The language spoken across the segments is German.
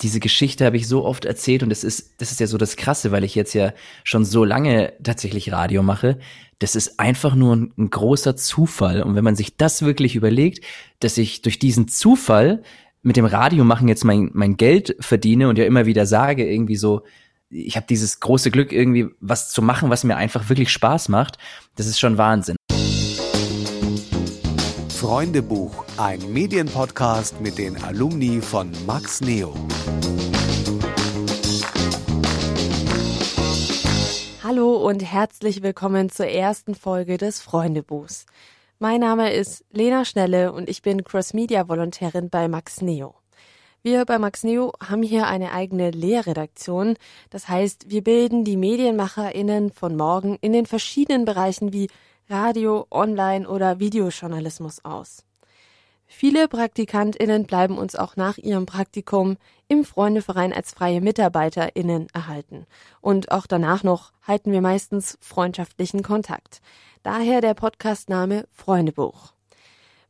diese Geschichte habe ich so oft erzählt und das ist, das ist ja so das Krasse, weil ich jetzt ja schon so lange tatsächlich Radio mache. Das ist einfach nur ein, ein großer Zufall. Und wenn man sich das wirklich überlegt, dass ich durch diesen Zufall mit dem Radio machen jetzt mein, mein Geld verdiene und ja immer wieder sage, irgendwie so, ich habe dieses große Glück, irgendwie was zu machen, was mir einfach wirklich Spaß macht. Das ist schon Wahnsinn. Freundebuch, ein Medienpodcast mit den Alumni von Max Neo. Hallo und herzlich willkommen zur ersten Folge des Freundebuchs. Mein Name ist Lena Schnelle und ich bin Cross-Media-Volontärin bei Max Neo. Wir bei Max Neo haben hier eine eigene Lehrredaktion. Das heißt, wir bilden die MedienmacherInnen von morgen in den verschiedenen Bereichen wie Radio, Online oder Videojournalismus aus. Viele PraktikantInnen bleiben uns auch nach ihrem Praktikum im Freundeverein als freie MitarbeiterInnen erhalten. Und auch danach noch halten wir meistens freundschaftlichen Kontakt. Daher der Podcastname Freundebuch.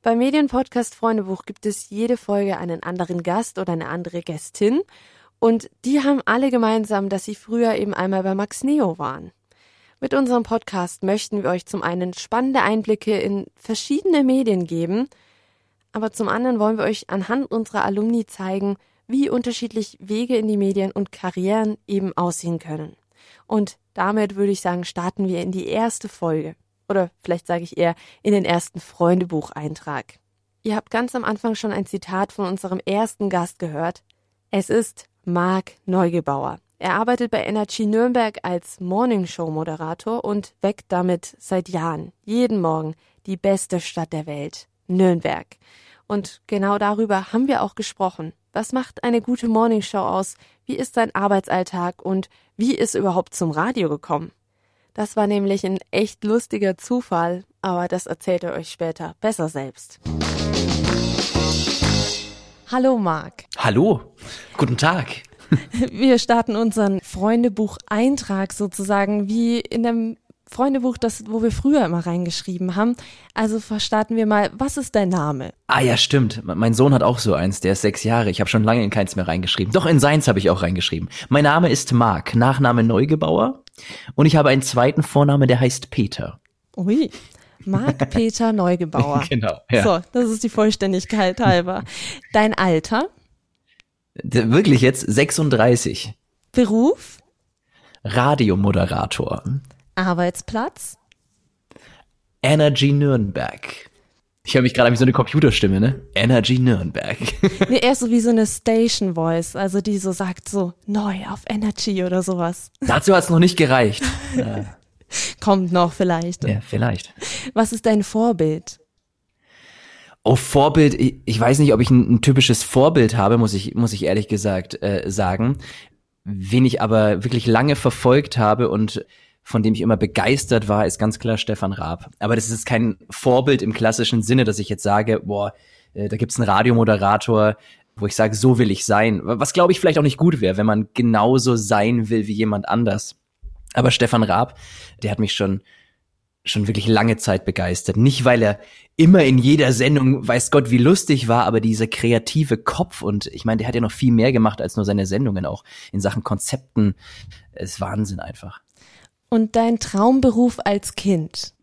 Beim Medienpodcast Freundebuch gibt es jede Folge einen anderen Gast oder eine andere Gästin. Und die haben alle gemeinsam, dass sie früher eben einmal bei Max Neo waren. Mit unserem Podcast möchten wir euch zum einen spannende Einblicke in verschiedene Medien geben, aber zum anderen wollen wir euch anhand unserer Alumni zeigen, wie unterschiedlich Wege in die Medien und Karrieren eben aussehen können. Und damit würde ich sagen, starten wir in die erste Folge. Oder vielleicht sage ich eher in den ersten Freundebucheintrag. Ihr habt ganz am Anfang schon ein Zitat von unserem ersten Gast gehört. Es ist Marc Neugebauer. Er arbeitet bei Energy Nürnberg als Morningshow-Moderator und weckt damit seit Jahren, jeden Morgen, die beste Stadt der Welt, Nürnberg. Und genau darüber haben wir auch gesprochen. Was macht eine gute Morningshow aus? Wie ist sein Arbeitsalltag und wie ist überhaupt zum Radio gekommen? Das war nämlich ein echt lustiger Zufall, aber das erzählt er euch später besser selbst. Hallo Marc. Hallo, guten Tag. Wir starten unseren Freundebuch-Eintrag sozusagen wie in dem Freundebuch, das, wo wir früher immer reingeschrieben haben. Also starten wir mal, was ist dein Name? Ah ja, stimmt. Mein Sohn hat auch so eins, der ist sechs Jahre. Ich habe schon lange in keins mehr reingeschrieben. Doch in seins habe ich auch reingeschrieben. Mein Name ist Marc, Nachname Neugebauer. Und ich habe einen zweiten Vorname, der heißt Peter. Ui. Marc Peter Neugebauer. genau. Ja. So, das ist die Vollständigkeit halber. Dein Alter? Wirklich jetzt 36. Beruf? Radiomoderator. Arbeitsplatz? Energy Nürnberg. Ich höre mich gerade an wie so eine Computerstimme, ne? Energy Nürnberg. nee, eher so wie so eine Station Voice, also die so sagt so neu auf Energy oder sowas. Dazu hat es noch nicht gereicht. Kommt noch vielleicht. Ja, vielleicht. Was ist dein Vorbild? Oh, Vorbild, ich, weiß nicht, ob ich ein, ein, typisches Vorbild habe, muss ich, muss ich ehrlich gesagt äh, sagen. Wen ich aber wirklich lange verfolgt habe und von dem ich immer begeistert war, ist ganz klar Stefan Raab. Aber das ist kein Vorbild im klassischen Sinne, dass ich jetzt sage, boah, äh, da gibt's einen Radiomoderator, wo ich sage, so will ich sein. Was glaube ich vielleicht auch nicht gut wäre, wenn man genauso sein will wie jemand anders. Aber Stefan Raab, der hat mich schon schon wirklich lange Zeit begeistert. Nicht, weil er immer in jeder Sendung, weiß Gott, wie lustig war, aber dieser kreative Kopf und ich meine, der hat ja noch viel mehr gemacht als nur seine Sendungen, auch in Sachen Konzepten. Es ist Wahnsinn einfach. Und dein Traumberuf als Kind?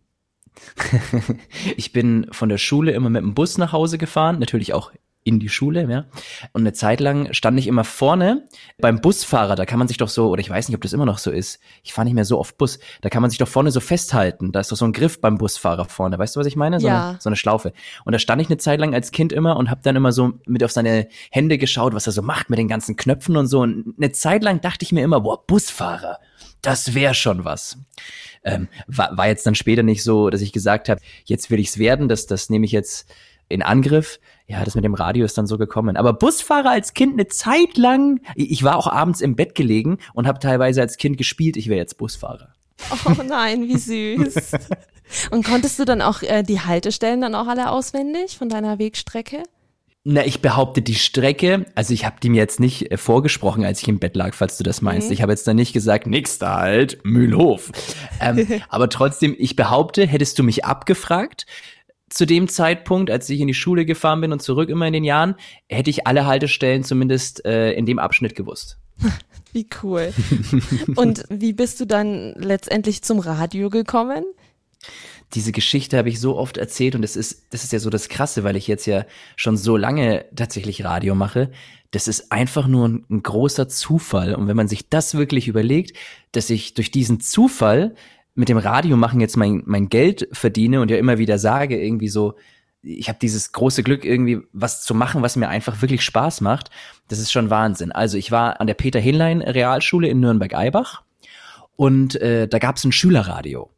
ich bin von der Schule immer mit dem Bus nach Hause gefahren, natürlich auch in die Schule, ja. Und eine Zeit lang stand ich immer vorne beim Busfahrer, da kann man sich doch so, oder ich weiß nicht, ob das immer noch so ist, ich fahre nicht mehr so oft Bus, da kann man sich doch vorne so festhalten, da ist doch so ein Griff beim Busfahrer vorne, weißt du, was ich meine? So, ja. eine, so eine Schlaufe. Und da stand ich eine Zeit lang als Kind immer und habe dann immer so mit auf seine Hände geschaut, was er so macht mit den ganzen Knöpfen und so. Und eine Zeit lang dachte ich mir immer, boah, Busfahrer, das wäre schon was. Ähm, war, war jetzt dann später nicht so, dass ich gesagt habe, jetzt will ich's werden, das, das nehme ich jetzt in Angriff. Ja, das mit dem Radio ist dann so gekommen. Aber Busfahrer als Kind eine Zeit lang, ich war auch abends im Bett gelegen und habe teilweise als Kind gespielt, ich wäre jetzt Busfahrer. Oh nein, wie süß. und konntest du dann auch äh, die Haltestellen dann auch alle auswendig von deiner Wegstrecke? Na, ich behaupte die Strecke, also ich habe die mir jetzt nicht äh, vorgesprochen, als ich im Bett lag, falls du das meinst. Mhm. Ich habe jetzt dann nicht gesagt, nächster halt, Mühlhof. ähm, aber trotzdem, ich behaupte, hättest du mich abgefragt, zu dem Zeitpunkt, als ich in die Schule gefahren bin und zurück immer in den Jahren, hätte ich alle Haltestellen zumindest äh, in dem Abschnitt gewusst. Wie cool. Und wie bist du dann letztendlich zum Radio gekommen? Diese Geschichte habe ich so oft erzählt und das ist, das ist ja so das Krasse, weil ich jetzt ja schon so lange tatsächlich Radio mache. Das ist einfach nur ein, ein großer Zufall. Und wenn man sich das wirklich überlegt, dass ich durch diesen Zufall mit dem Radio machen jetzt mein, mein Geld verdiene und ja immer wieder sage, irgendwie so, ich habe dieses große Glück, irgendwie was zu machen, was mir einfach wirklich Spaß macht. Das ist schon Wahnsinn. Also ich war an der Peter Hinlein Realschule in Nürnberg-Eibach und äh, da gab es ein Schülerradio.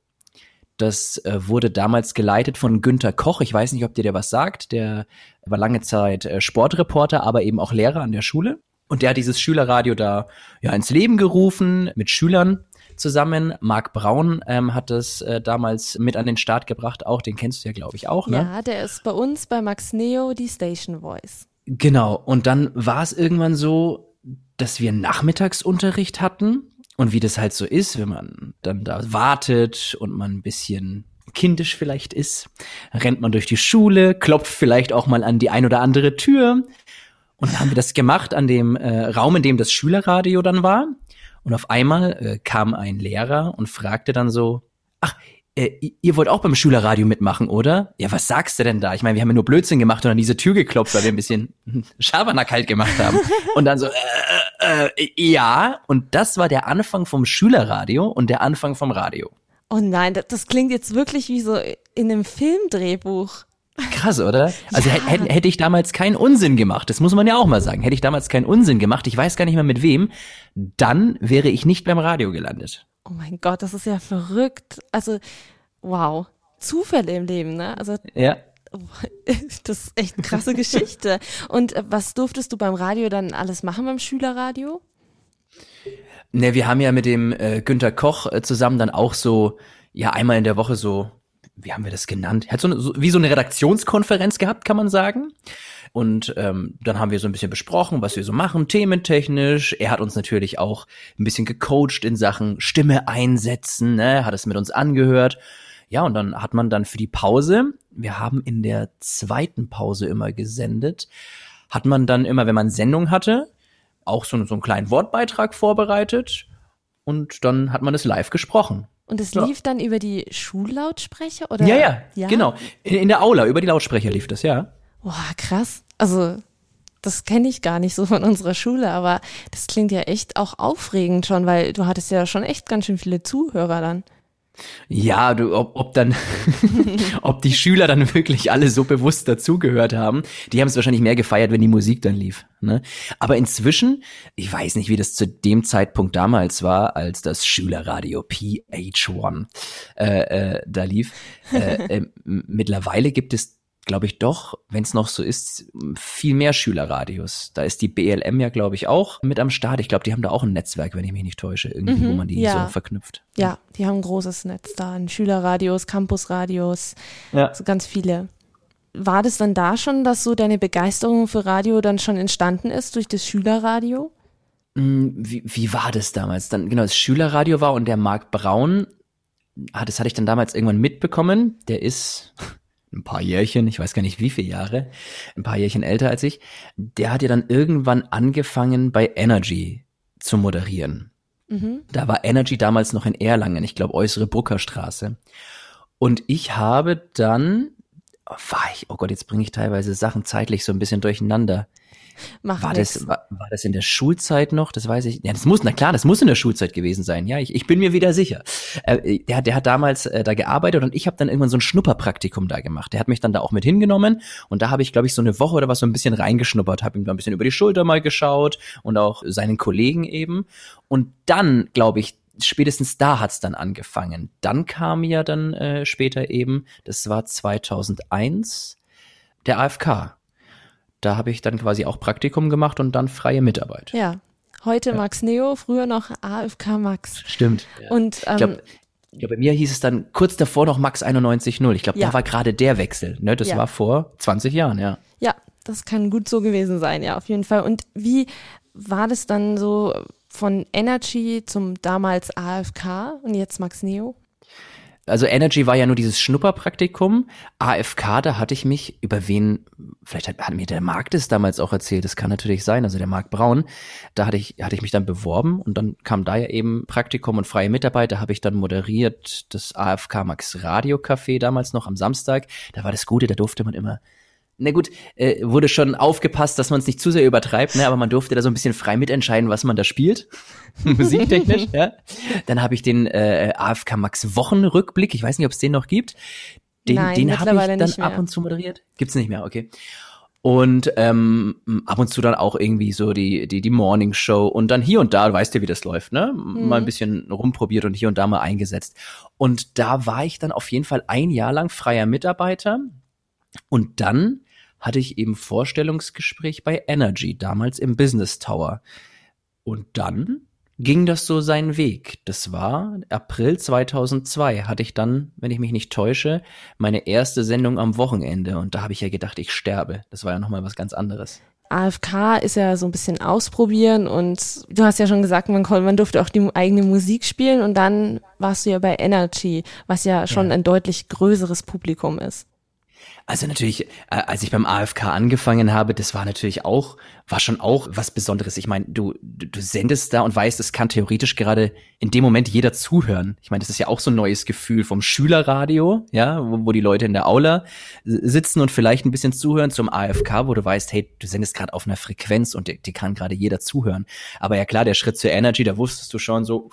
Das äh, wurde damals geleitet von Günter Koch. Ich weiß nicht, ob dir der was sagt. Der war lange Zeit äh, Sportreporter, aber eben auch Lehrer an der Schule. Und der hat dieses Schülerradio da ja ins Leben gerufen mit Schülern zusammen. Marc Braun ähm, hat das äh, damals mit an den Start gebracht, auch den kennst du ja, glaube ich, auch. Ne? Ja, der ist bei uns bei Max Neo die Station Voice. Genau, und dann war es irgendwann so, dass wir Nachmittagsunterricht hatten und wie das halt so ist, wenn man dann da wartet und man ein bisschen kindisch vielleicht ist, rennt man durch die Schule, klopft vielleicht auch mal an die ein oder andere Tür. Und dann haben wir das gemacht an dem äh, Raum, in dem das Schülerradio dann war. Und auf einmal äh, kam ein Lehrer und fragte dann so, ach, äh, ihr wollt auch beim Schülerradio mitmachen, oder? Ja, was sagst du denn da? Ich meine, wir haben ja nur Blödsinn gemacht und an diese Tür geklopft, weil wir ein bisschen Schabernack halt gemacht haben. Und dann so, äh, äh, ja. Und das war der Anfang vom Schülerradio und der Anfang vom Radio. Oh nein, das, das klingt jetzt wirklich wie so in einem Filmdrehbuch. Krass, oder? Also ja. hätte, hätte ich damals keinen Unsinn gemacht, das muss man ja auch mal sagen. Hätte ich damals keinen Unsinn gemacht, ich weiß gar nicht mehr mit wem, dann wäre ich nicht beim Radio gelandet. Oh mein Gott, das ist ja verrückt. Also, wow. Zufälle im Leben, ne? Also, ja. Das ist echt eine krasse Geschichte. Und äh, was durftest du beim Radio dann alles machen beim Schülerradio? Ne, wir haben ja mit dem äh, Günter Koch äh, zusammen dann auch so, ja, einmal in der Woche so wie haben wir das genannt? Er hat so, eine, so wie so eine Redaktionskonferenz gehabt, kann man sagen. Und ähm, dann haben wir so ein bisschen besprochen, was wir so machen, thementechnisch. Er hat uns natürlich auch ein bisschen gecoacht in Sachen Stimme einsetzen, ne? hat es mit uns angehört. Ja, und dann hat man dann für die Pause, wir haben in der zweiten Pause immer gesendet, hat man dann immer, wenn man Sendung hatte, auch so, so einen kleinen Wortbeitrag vorbereitet und dann hat man es live gesprochen. Und es lief dann über die Schullautsprecher oder? Ja, ja, ja? genau. In, in, der Aula über die Lautsprecher lief das, ja. Boah, krass. Also das kenne ich gar nicht so von unserer Schule, aber das klingt ja echt auch aufregend schon, weil du hattest ja schon echt ganz schön viele Zuhörer dann. Ja, du, ob, ob dann, ob die Schüler dann wirklich alle so bewusst dazugehört haben, die haben es wahrscheinlich mehr gefeiert, wenn die Musik dann lief. Ne? Aber inzwischen, ich weiß nicht, wie das zu dem Zeitpunkt damals war, als das Schülerradio PH1 äh, äh, da lief. Äh, äh, mittlerweile gibt es glaube ich, doch, wenn es noch so ist, viel mehr Schülerradios. Da ist die BLM ja, glaube ich, auch mit am Start. Ich glaube, die haben da auch ein Netzwerk, wenn ich mich nicht täusche, irgendwie, mhm, wo man die ja. so verknüpft. Ja, die haben ein großes Netz da, an Schülerradios, Campusradios, ja. so ganz viele. War das dann da schon, dass so deine Begeisterung für Radio dann schon entstanden ist durch das Schülerradio? Mm, wie, wie war das damals? Dann, genau, das Schülerradio war und der Marc Braun, ah, das hatte ich dann damals irgendwann mitbekommen. Der ist, ein paar Jährchen, ich weiß gar nicht wie viele Jahre, ein paar Jährchen älter als ich, der hat ja dann irgendwann angefangen bei Energy zu moderieren. Mhm. Da war Energy damals noch in Erlangen, ich glaube äußere Bruckerstraße. Und ich habe dann, war ich, oh Gott, jetzt bringe ich teilweise Sachen zeitlich so ein bisschen durcheinander. Macht war das, war, war, das in der Schulzeit noch? Das weiß ich. Ja, das muss, na klar, das muss in der Schulzeit gewesen sein. Ja, ich, ich bin mir wieder sicher. Äh, der, der hat damals äh, da gearbeitet und ich habe dann irgendwann so ein Schnupperpraktikum da gemacht. Der hat mich dann da auch mit hingenommen und da habe ich, glaube ich, so eine Woche oder was so ein bisschen reingeschnuppert, habe ihm da ein bisschen über die Schulter mal geschaut und auch seinen Kollegen eben. Und dann, glaube ich, spätestens da hat's dann angefangen. Dann kam ja dann äh, später eben, das war 2001, der AFK. Da habe ich dann quasi auch Praktikum gemacht und dann freie Mitarbeit. Ja. Heute ja. Max Neo, früher noch AFK Max. Stimmt. Ja. Und ähm, ich glaube, ja, bei mir hieß es dann kurz davor noch Max 91.0. Ich glaube, ja. da war gerade der Wechsel. Ne? Das ja. war vor 20 Jahren, ja. Ja, das kann gut so gewesen sein, ja, auf jeden Fall. Und wie war das dann so von Energy zum damals AFK und jetzt Max Neo? Also Energy war ja nur dieses Schnupperpraktikum. AFK, da hatte ich mich, über wen, vielleicht hat, hat mir der Marc das damals auch erzählt, das kann natürlich sein, also der Marc Braun, da hatte ich, hatte ich mich dann beworben und dann kam da ja eben Praktikum und freie Mitarbeit, da habe ich dann moderiert das AFK Max Radio Café damals noch am Samstag. Da war das Gute, da durfte man immer na gut, äh, wurde schon aufgepasst, dass man es nicht zu sehr übertreibt, ne, aber man durfte da so ein bisschen frei mitentscheiden, was man da spielt, musiktechnisch. ja. Dann habe ich den äh, AFK Max Wochenrückblick, ich weiß nicht, ob es den noch gibt. Den, Nein, den habe ich dann ab und zu moderiert. Gibt's nicht mehr, okay. Und ähm, ab und zu dann auch irgendwie so die, die, die Morning Show und dann hier und da, weißt du, wie das läuft, ne? Mal ein bisschen rumprobiert und hier und da mal eingesetzt. Und da war ich dann auf jeden Fall ein Jahr lang freier Mitarbeiter. Und dann hatte ich eben Vorstellungsgespräch bei Energy, damals im Business Tower. Und dann ging das so seinen Weg. Das war April 2002, hatte ich dann, wenn ich mich nicht täusche, meine erste Sendung am Wochenende. Und da habe ich ja gedacht, ich sterbe. Das war ja nochmal was ganz anderes. AFK ist ja so ein bisschen ausprobieren und du hast ja schon gesagt, man, man durfte auch die eigene Musik spielen und dann warst du ja bei Energy, was ja schon ja. ein deutlich größeres Publikum ist. Also natürlich, äh, als ich beim AFK angefangen habe, das war natürlich auch, war schon auch was Besonderes. Ich meine, du, du, du sendest da und weißt, es kann theoretisch gerade in dem Moment jeder zuhören. Ich meine, das ist ja auch so ein neues Gefühl vom Schülerradio, ja, wo, wo die Leute in der Aula sitzen und vielleicht ein bisschen zuhören zum AFK, wo du weißt, hey, du sendest gerade auf einer Frequenz und die, die kann gerade jeder zuhören. Aber ja klar, der Schritt zur Energy, da wusstest du schon so,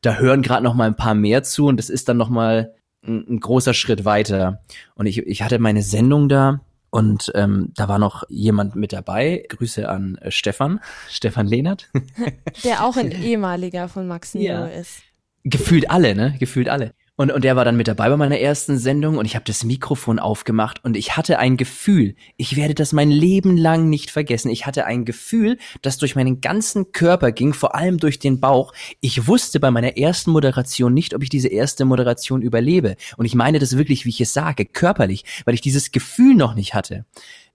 da hören gerade noch mal ein paar mehr zu und das ist dann noch mal ein, ein großer Schritt weiter. Und ich, ich hatte meine Sendung da und ähm, da war noch jemand mit dabei. Grüße an äh, Stefan, Stefan Lehnert. Der auch ein ehemaliger von Max Neo ja. ist. Gefühlt alle, ne? Gefühlt alle. Und, und der war dann mit dabei bei meiner ersten Sendung und ich habe das Mikrofon aufgemacht und ich hatte ein Gefühl, ich werde das mein Leben lang nicht vergessen. Ich hatte ein Gefühl, das durch meinen ganzen Körper ging, vor allem durch den Bauch. Ich wusste bei meiner ersten Moderation nicht, ob ich diese erste Moderation überlebe. Und ich meine das wirklich, wie ich es sage, körperlich, weil ich dieses Gefühl noch nicht hatte.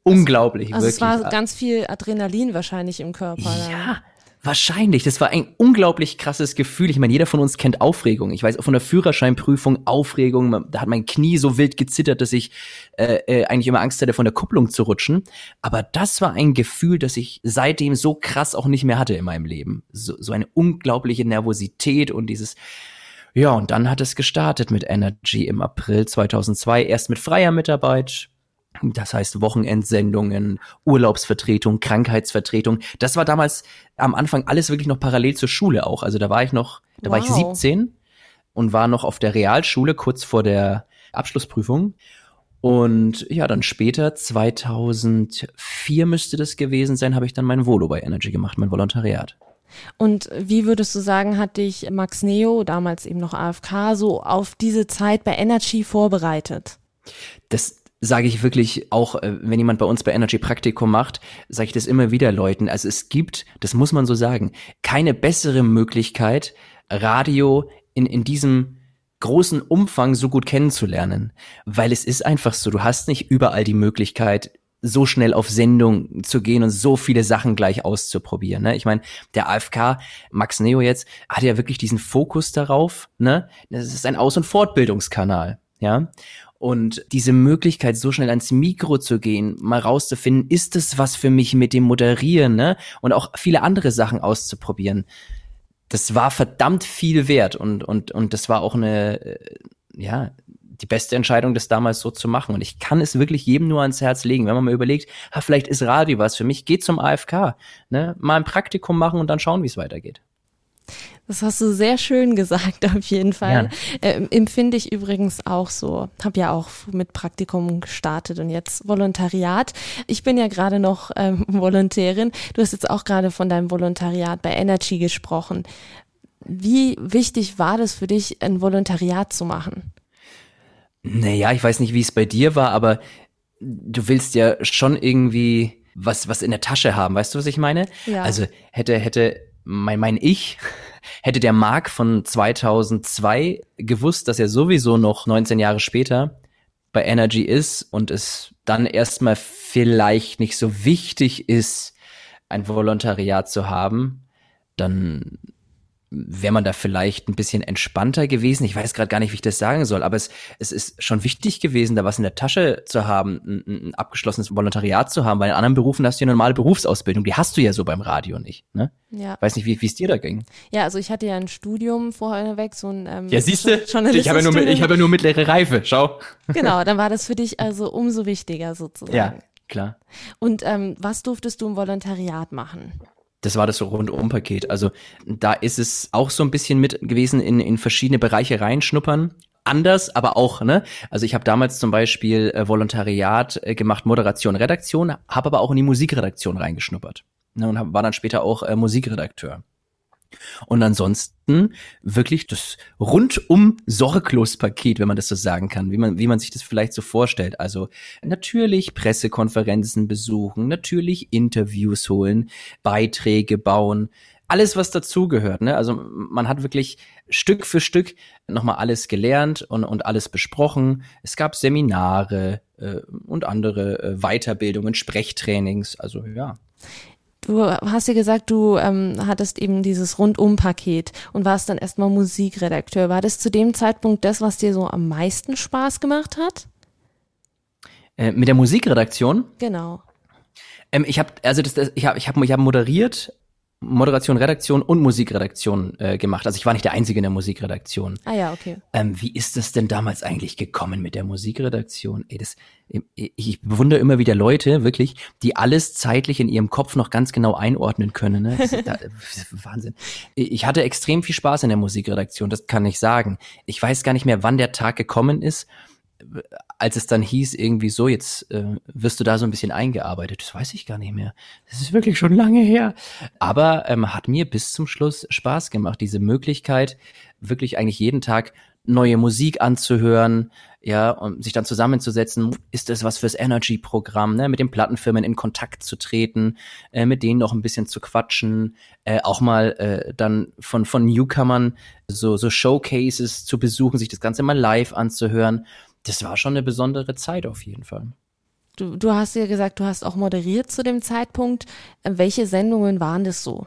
Unglaublich, also wirklich. Also es war ganz viel Adrenalin wahrscheinlich im Körper. Ja, dann. Wahrscheinlich. Das war ein unglaublich krasses Gefühl. Ich meine, jeder von uns kennt Aufregung. Ich weiß auch von der Führerscheinprüfung Aufregung. Da hat mein Knie so wild gezittert, dass ich äh, äh, eigentlich immer Angst hatte, von der Kupplung zu rutschen. Aber das war ein Gefühl, das ich seitdem so krass auch nicht mehr hatte in meinem Leben. So, so eine unglaubliche Nervosität und dieses ja, und dann hat es gestartet mit Energy im April 2002, erst mit freier Mitarbeit, das heißt Wochenendsendungen, Urlaubsvertretung, Krankheitsvertretung. Das war damals am Anfang alles wirklich noch parallel zur Schule auch. Also da war ich noch, da wow. war ich 17 und war noch auf der Realschule kurz vor der Abschlussprüfung. Und ja, dann später, 2004 müsste das gewesen sein, habe ich dann mein Volo bei Energy gemacht, mein Volontariat. Und wie würdest du sagen, hat dich Max Neo, damals eben noch AFK, so auf diese Zeit bei Energy vorbereitet? Das sage ich wirklich auch, äh, wenn jemand bei uns bei Energy Praktikum macht, sage ich das immer wieder Leuten. Also es gibt, das muss man so sagen, keine bessere Möglichkeit, Radio in, in diesem großen Umfang so gut kennenzulernen. Weil es ist einfach so, du hast nicht überall die Möglichkeit, so schnell auf Sendung zu gehen und so viele Sachen gleich auszuprobieren. Ne? Ich meine, der AFK, Max Neo jetzt, hat ja wirklich diesen Fokus darauf. Ne? Das ist ein Aus- und Fortbildungskanal. Ja. Und diese Möglichkeit, so schnell ans Mikro zu gehen, mal rauszufinden, ist es was für mich mit dem Moderieren, ne? Und auch viele andere Sachen auszuprobieren. Das war verdammt viel wert und, und, und das war auch eine, äh, ja, die beste Entscheidung, das damals so zu machen. Und ich kann es wirklich jedem nur ans Herz legen, wenn man mal überlegt, ha, vielleicht ist Radio was für mich, geht zum AFK, ne? Mal ein Praktikum machen und dann schauen, wie es weitergeht. Das hast du sehr schön gesagt, auf jeden Fall. Ja. Äh, empfinde ich übrigens auch so. Hab ja auch mit Praktikum gestartet und jetzt Volontariat. Ich bin ja gerade noch ähm, Volontärin. Du hast jetzt auch gerade von deinem Volontariat bei Energy gesprochen. Wie wichtig war das für dich, ein Volontariat zu machen? Naja, ich weiß nicht, wie es bei dir war, aber du willst ja schon irgendwie was, was in der Tasche haben. Weißt du, was ich meine? Ja. Also hätte, hätte mein, mein Ich, hätte der Mark von 2002 gewusst, dass er sowieso noch 19 Jahre später bei Energy ist und es dann erstmal vielleicht nicht so wichtig ist, ein Volontariat zu haben, dann wäre man da vielleicht ein bisschen entspannter gewesen. Ich weiß gerade gar nicht, wie ich das sagen soll, aber es, es ist schon wichtig gewesen, da was in der Tasche zu haben, ein, ein abgeschlossenes Volontariat zu haben, weil in anderen Berufen hast du ja normale Berufsausbildung, die hast du ja so beim Radio nicht. Ne? Ja. Weiß nicht, wie es dir da ging. Ja, also ich hatte ja ein Studium vorher weg, so ein ähm, Ja, siehst du, ich habe ja, nur, ich hab ja nur mittlere Reife, schau. Genau, dann war das für dich also umso wichtiger sozusagen. Ja, klar. Und ähm, was durftest du im Volontariat machen? Das war das Rundum-Paket. Also da ist es auch so ein bisschen mit gewesen, in, in verschiedene Bereiche reinschnuppern. Anders, aber auch, ne? Also ich habe damals zum Beispiel äh, Volontariat äh, gemacht, Moderation, Redaktion, habe aber auch in die Musikredaktion reingeschnuppert. Ne, und hab, war dann später auch äh, Musikredakteur. Und ansonsten wirklich das rundum Sorglos-Paket, wenn man das so sagen kann, wie man, wie man sich das vielleicht so vorstellt. Also natürlich Pressekonferenzen besuchen, natürlich Interviews holen, Beiträge bauen, alles, was dazugehört. Ne? Also man hat wirklich Stück für Stück nochmal alles gelernt und, und alles besprochen. Es gab Seminare äh, und andere äh, Weiterbildungen, Sprechtrainings. Also ja. Du hast ja gesagt, du ähm, hattest eben dieses Rundum-Paket und warst dann erstmal Musikredakteur. War das zu dem Zeitpunkt das, was dir so am meisten Spaß gemacht hat? Äh, mit der Musikredaktion? Genau. Ähm, ich habe also das, das, ich habe ich hab, ich hab moderiert Moderation, Redaktion und Musikredaktion äh, gemacht. Also ich war nicht der Einzige in der Musikredaktion. Ah ja, okay. Ähm, wie ist das denn damals eigentlich gekommen mit der Musikredaktion? Ey, das, ich bewundere immer wieder Leute, wirklich, die alles zeitlich in ihrem Kopf noch ganz genau einordnen können. Ne? Das ist, ist Wahnsinn. Ich hatte extrem viel Spaß in der Musikredaktion, das kann ich sagen. Ich weiß gar nicht mehr, wann der Tag gekommen ist als es dann hieß, irgendwie so, jetzt äh, wirst du da so ein bisschen eingearbeitet, das weiß ich gar nicht mehr. Das ist wirklich schon lange her. Aber ähm, hat mir bis zum Schluss Spaß gemacht, diese Möglichkeit, wirklich eigentlich jeden Tag neue Musik anzuhören, ja, und sich dann zusammenzusetzen, ist das was fürs Energy-Programm, ne, mit den Plattenfirmen in Kontakt zu treten, äh, mit denen noch ein bisschen zu quatschen, äh, auch mal äh, dann von von Newcomern so so Showcases zu besuchen, sich das Ganze mal live anzuhören das war schon eine besondere Zeit auf jeden Fall. Du, du hast ja gesagt, du hast auch moderiert zu dem Zeitpunkt. Äh, welche Sendungen waren das so?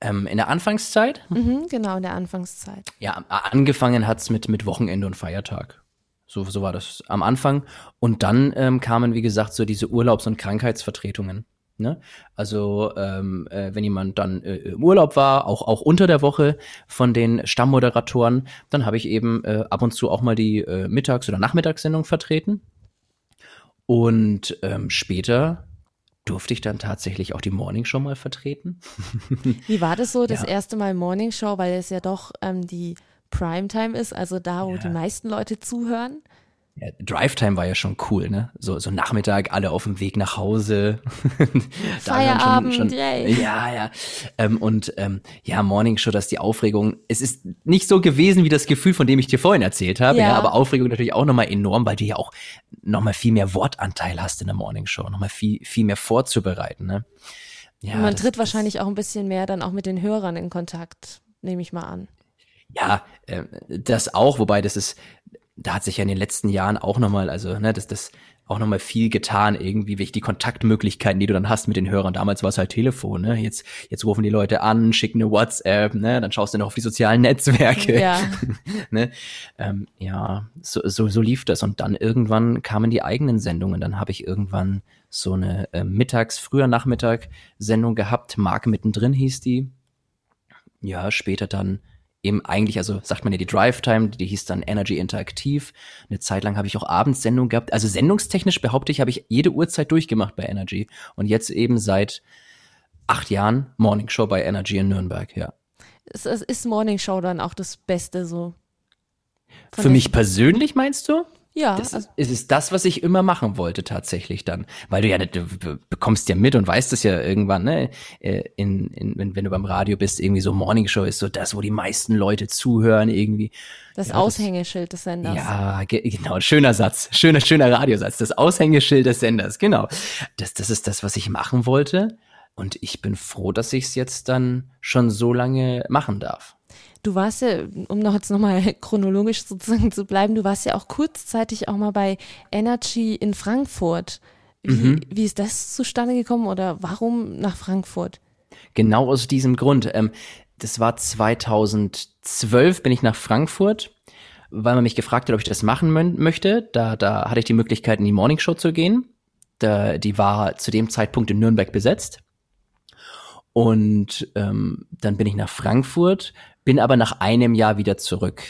Ähm, in der Anfangszeit? Mhm, genau, in der Anfangszeit. Ja, angefangen hat's mit, mit Wochenende und Feiertag. So, so war das am Anfang. Und dann ähm, kamen, wie gesagt, so diese Urlaubs- und Krankheitsvertretungen. Ne? Also ähm, äh, wenn jemand dann äh, im Urlaub war, auch auch unter der Woche von den Stammmoderatoren, dann habe ich eben äh, ab und zu auch mal die äh, Mittags- oder Nachmittagssendung vertreten. Und ähm, später durfte ich dann tatsächlich auch die Morningshow mal vertreten. Wie war das so, das ja. erste Mal Morningshow, weil es ja doch ähm, die Primetime ist, also da, wo ja. die meisten Leute zuhören? Ja, Drive-Time war ja schon cool, ne? So, so Nachmittag, alle auf dem Weg nach Hause. Feierabend, schon, schon, yay. Ja, ja. Ähm, und ähm, ja, Morning Show, dass die Aufregung, es ist nicht so gewesen wie das Gefühl, von dem ich dir vorhin erzählt habe, ja, ja aber Aufregung natürlich auch nochmal enorm, weil du ja auch nochmal viel mehr Wortanteil hast in der Morning Show, nochmal viel, viel mehr vorzubereiten, ne? Ja, und man das, tritt wahrscheinlich auch ein bisschen mehr dann auch mit den Hörern in Kontakt, nehme ich mal an. Ja, äh, das auch, wobei das ist, da hat sich ja in den letzten Jahren auch nochmal, also ne, das, das auch nochmal viel getan, irgendwie, welche die Kontaktmöglichkeiten, die du dann hast mit den Hörern. Damals war es halt Telefon, ne? Jetzt, jetzt rufen die Leute an, schicken eine WhatsApp, ne? Dann schaust du noch auf die sozialen Netzwerke. Ja. ne? Ähm, ja, so, so, so lief das. Und dann irgendwann kamen die eigenen Sendungen. Dann habe ich irgendwann so eine äh, Mittags-, früher Nachmittag-Sendung gehabt. Mark mittendrin hieß die. Ja, später dann eben eigentlich, also sagt man ja die Drive Time, die hieß dann Energy Interaktiv. Eine Zeit lang habe ich auch Abendsendung gehabt. Also sendungstechnisch behaupte ich, habe ich jede Uhrzeit durchgemacht bei Energy. Und jetzt eben seit acht Jahren Morning Show bei Energy in Nürnberg, ja. Ist, ist Morning Show dann auch das Beste so? Für mich persönlich meinst du? Ja. Das ist, ist es das, was ich immer machen wollte tatsächlich dann. Weil du ja, du bekommst ja mit und weißt es ja irgendwann, ne? Äh, in, in, wenn, wenn du beim Radio bist, irgendwie so Morning Show ist so das, wo die meisten Leute zuhören irgendwie. Das ja, Aushängeschild des Senders. Ja, ge genau, schöner Satz. Schöner, schöner Radiosatz. Das Aushängeschild des Senders, genau. Das, das ist das, was ich machen wollte. Und ich bin froh, dass ich es jetzt dann schon so lange machen darf. Du warst ja, um noch jetzt nochmal chronologisch sozusagen zu bleiben, du warst ja auch kurzzeitig auch mal bei Energy in Frankfurt. Wie, mhm. wie ist das zustande gekommen oder warum nach Frankfurt? Genau aus diesem Grund. Ähm, das war 2012, bin ich nach Frankfurt, weil man mich gefragt hat, ob ich das machen möchte. Da, da hatte ich die Möglichkeit, in die Morningshow zu gehen. Da, die war zu dem Zeitpunkt in Nürnberg besetzt. Und ähm, dann bin ich nach Frankfurt, bin aber nach einem Jahr wieder zurück.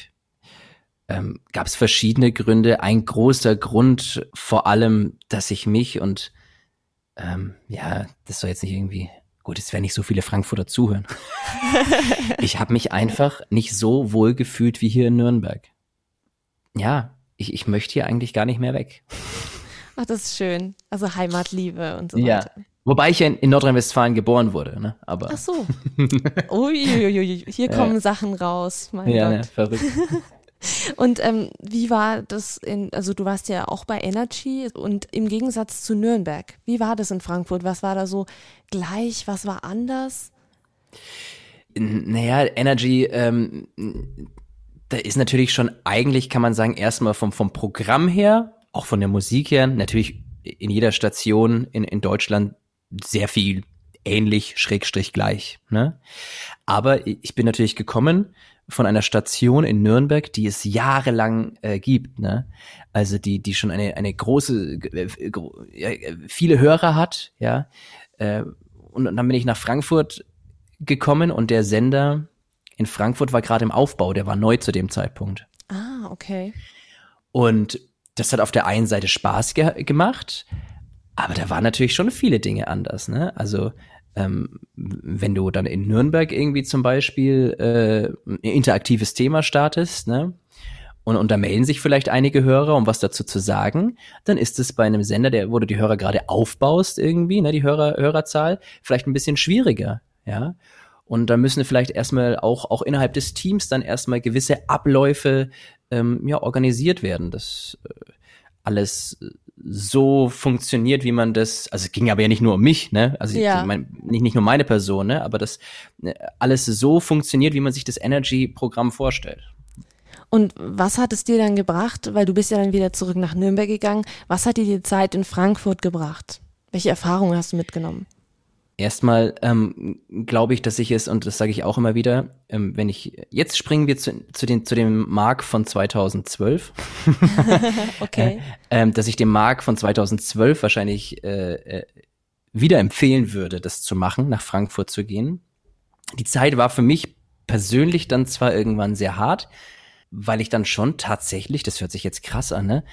Ähm, Gab es verschiedene Gründe. Ein großer Grund vor allem, dass ich mich und ähm, ja, das soll jetzt nicht irgendwie Gut, es werden nicht so viele Frankfurter zuhören. ich habe mich einfach nicht so wohl gefühlt wie hier in Nürnberg. Ja, ich, ich möchte hier eigentlich gar nicht mehr weg. Ach, das ist schön. Also Heimatliebe und so ja. weiter. Wobei ich ja in, in Nordrhein-Westfalen geboren wurde, ne? Aber. Ach so. Uiuiui, hier kommen ja. Sachen raus. Mein ja, Gott. Ja, verrückt. Und ähm, wie war das in, also du warst ja auch bei Energy und im Gegensatz zu Nürnberg, wie war das in Frankfurt? Was war da so gleich, was war anders? Naja, Energy, ähm, da ist natürlich schon eigentlich, kann man sagen, erstmal vom, vom Programm her, auch von der Musik her, natürlich in jeder Station in, in Deutschland sehr viel ähnlich, schrägstrich gleich. Ne? Aber ich bin natürlich gekommen von einer Station in Nürnberg, die es jahrelang äh, gibt, ne? Also die, die schon eine, eine große, äh, viele Hörer hat, ja. Äh, und, dann bin ich nach Frankfurt gekommen und der Sender in Frankfurt war gerade im Aufbau, der war neu zu dem Zeitpunkt. Ah, okay. Und das hat auf der einen Seite Spaß ge gemacht, aber da waren natürlich schon viele Dinge anders, ne? Also ähm, wenn du dann in Nürnberg irgendwie zum Beispiel äh, ein interaktives Thema startest, ne? Und, und da melden sich vielleicht einige Hörer, um was dazu zu sagen, dann ist es bei einem Sender, der, wo du die Hörer gerade aufbaust irgendwie, ne, die Hörer, Hörerzahl, vielleicht ein bisschen schwieriger, ja. Und da müssen vielleicht erstmal auch, auch innerhalb des Teams dann erstmal gewisse Abläufe ähm, ja, organisiert werden. Das äh, alles so funktioniert, wie man das, also es ging aber ja nicht nur um mich, ne? Also ja. mein, nicht, nicht nur meine Person, ne? Aber das ne, alles so funktioniert, wie man sich das Energy-Programm vorstellt. Und was hat es dir dann gebracht? Weil du bist ja dann wieder zurück nach Nürnberg gegangen. Was hat dir die Zeit in Frankfurt gebracht? Welche Erfahrungen hast du mitgenommen? Erstmal ähm, glaube ich, dass ich es, und das sage ich auch immer wieder, ähm, wenn ich, jetzt springen wir zu, zu, den, zu dem Mark von 2012. okay. äh, ähm, dass ich dem Mark von 2012 wahrscheinlich äh, äh, wieder empfehlen würde, das zu machen, nach Frankfurt zu gehen. Die Zeit war für mich persönlich dann zwar irgendwann sehr hart, weil ich dann schon tatsächlich, das hört sich jetzt krass an, ne?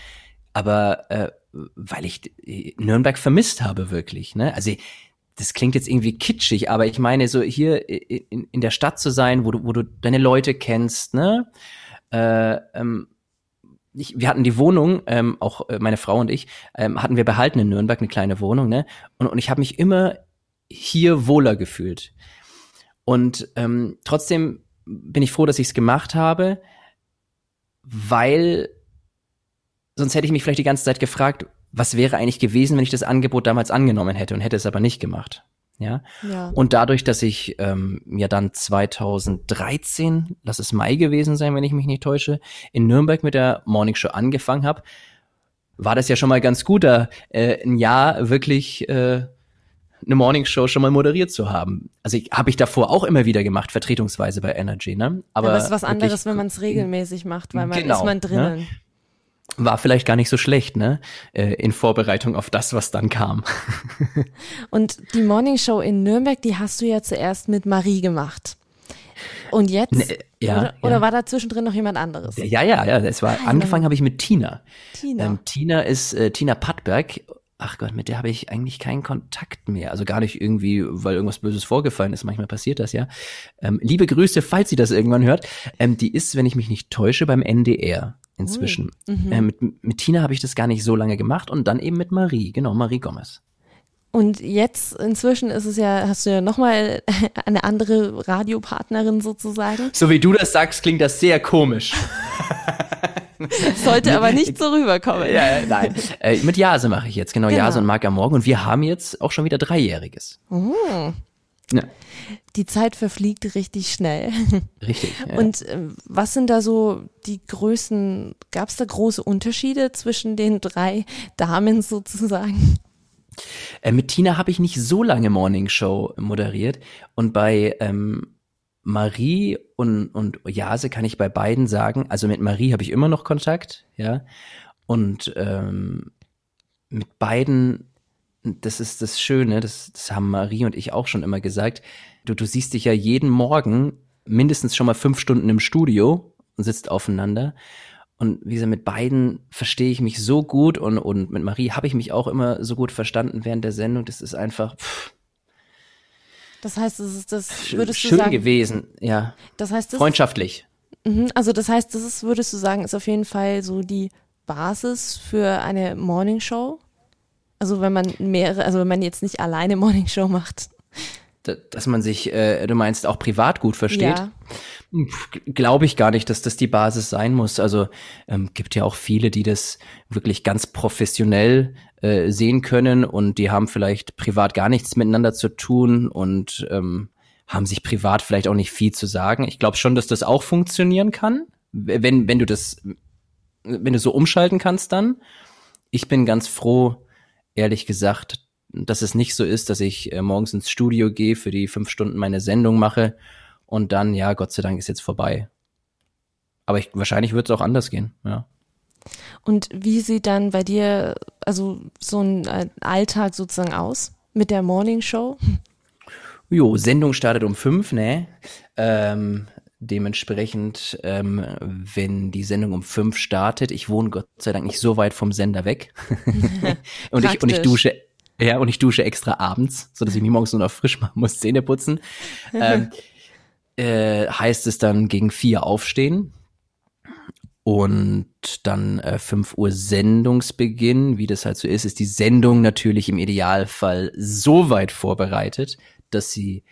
Aber äh, weil ich äh, Nürnberg vermisst habe, wirklich, ne? Also das klingt jetzt irgendwie kitschig, aber ich meine, so hier in, in der Stadt zu sein, wo du, wo du deine Leute kennst, ne? Äh, ähm, ich, wir hatten die Wohnung, ähm, auch äh, meine Frau und ich, ähm, hatten wir behalten in Nürnberg, eine kleine Wohnung, ne? Und, und ich habe mich immer hier wohler gefühlt. Und ähm, trotzdem bin ich froh, dass ich es gemacht habe, weil sonst hätte ich mich vielleicht die ganze Zeit gefragt, was wäre eigentlich gewesen, wenn ich das Angebot damals angenommen hätte und hätte es aber nicht gemacht. Ja. ja. Und dadurch, dass ich ähm, ja dann 2013, lass es Mai gewesen sein, wenn ich mich nicht täusche, in Nürnberg mit der Morning Show angefangen habe, war das ja schon mal ganz gut, da äh, ein Jahr wirklich äh, eine Morning Show schon mal moderiert zu haben. Also ich, habe ich davor auch immer wieder gemacht, vertretungsweise bei Energy, ne? Aber, ja, aber es ist was anderes, wenn man es regelmäßig macht, weil man genau, ist man drinnen. Ne? War vielleicht gar nicht so schlecht, ne? Äh, in Vorbereitung auf das, was dann kam. Und die Morning Show in Nürnberg, die hast du ja zuerst mit Marie gemacht. Und jetzt? Ne, ja, oder, ja. oder war da zwischendrin noch jemand anderes? Ja, ja, ja. Es war, angefangen habe ich mit Tina. Tina. Ähm, Tina ist äh, Tina Pattberg. Ach Gott, mit der habe ich eigentlich keinen Kontakt mehr. Also gar nicht irgendwie, weil irgendwas Böses vorgefallen ist. Manchmal passiert das ja. Ähm, liebe Grüße, falls sie das irgendwann hört. Ähm, die ist, wenn ich mich nicht täusche, beim NDR inzwischen. Mhm. Äh, mit, mit Tina habe ich das gar nicht so lange gemacht und dann eben mit Marie, genau, Marie Gomez. Und jetzt inzwischen ist es ja, hast du ja nochmal eine andere Radiopartnerin sozusagen. So wie du das sagst, klingt das sehr komisch. Sollte aber nicht so rüberkommen. Ja, nein. Äh, mit Jase mache ich jetzt, genau, genau. Jase und Marc am Morgen. Und wir haben jetzt auch schon wieder Dreijähriges. Oh. Ja. Die Zeit verfliegt richtig schnell. Richtig. Ja. Und äh, was sind da so die größten, gab es da große Unterschiede zwischen den drei Damen sozusagen? Äh, mit Tina habe ich nicht so lange Morning Show moderiert und bei ähm, Marie und, und Jase kann ich bei beiden sagen, also mit Marie habe ich immer noch Kontakt, ja. Und ähm, mit beiden, das ist das Schöne, das, das haben Marie und ich auch schon immer gesagt, du, du siehst dich ja jeden Morgen mindestens schon mal fünf Stunden im Studio und sitzt aufeinander. Und wie gesagt, mit beiden verstehe ich mich so gut und, und mit Marie habe ich mich auch immer so gut verstanden während der Sendung. Das ist einfach, pff, das heißt, das ist das würdest schön du sagen, gewesen, ja. Das heißt, das freundschaftlich. Mhm, also das heißt, das ist, würdest du sagen, ist auf jeden Fall so die Basis für eine Morningshow. Also wenn man mehrere, also wenn man jetzt nicht alleine Morningshow macht. Dass man sich, äh, du meinst, auch privat gut versteht? Ja. Glaube ich gar nicht, dass das die Basis sein muss. Also ähm, gibt ja auch viele, die das wirklich ganz professionell äh, sehen können und die haben vielleicht privat gar nichts miteinander zu tun und ähm, haben sich privat vielleicht auch nicht viel zu sagen. Ich glaube schon, dass das auch funktionieren kann, wenn, wenn du das, wenn du so umschalten kannst dann. Ich bin ganz froh, ehrlich gesagt, dass es nicht so ist, dass ich äh, morgens ins Studio gehe, für die fünf Stunden meine Sendung mache und dann, ja, Gott sei Dank ist jetzt vorbei. Aber ich, wahrscheinlich wird es auch anders gehen, ja. Und wie sieht dann bei dir also so ein äh, Alltag sozusagen aus mit der Morning Show? Jo, Sendung startet um fünf, ne? Ähm, dementsprechend, ähm, wenn die Sendung um fünf startet, ich wohne Gott sei Dank nicht so weit vom Sender weg. und, ich, und ich dusche, ja, und ich dusche extra abends, so dass ich mich morgens nur noch frisch machen muss, Zähne putzen. ähm, äh, heißt es dann gegen vier aufstehen und dann äh, 5 Uhr Sendungsbeginn, wie das halt so ist, ist die Sendung natürlich im Idealfall so weit vorbereitet, dass sie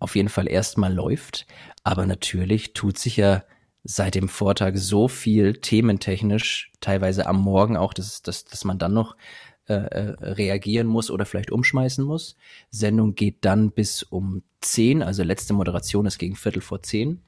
auf jeden Fall erstmal läuft. Aber natürlich tut sich ja seit dem Vortag so viel thementechnisch, teilweise am Morgen auch, dass, dass, dass man dann noch äh, äh reagieren muss oder vielleicht umschmeißen muss. Sendung geht dann bis um 10, also letzte Moderation ist gegen Viertel vor 10.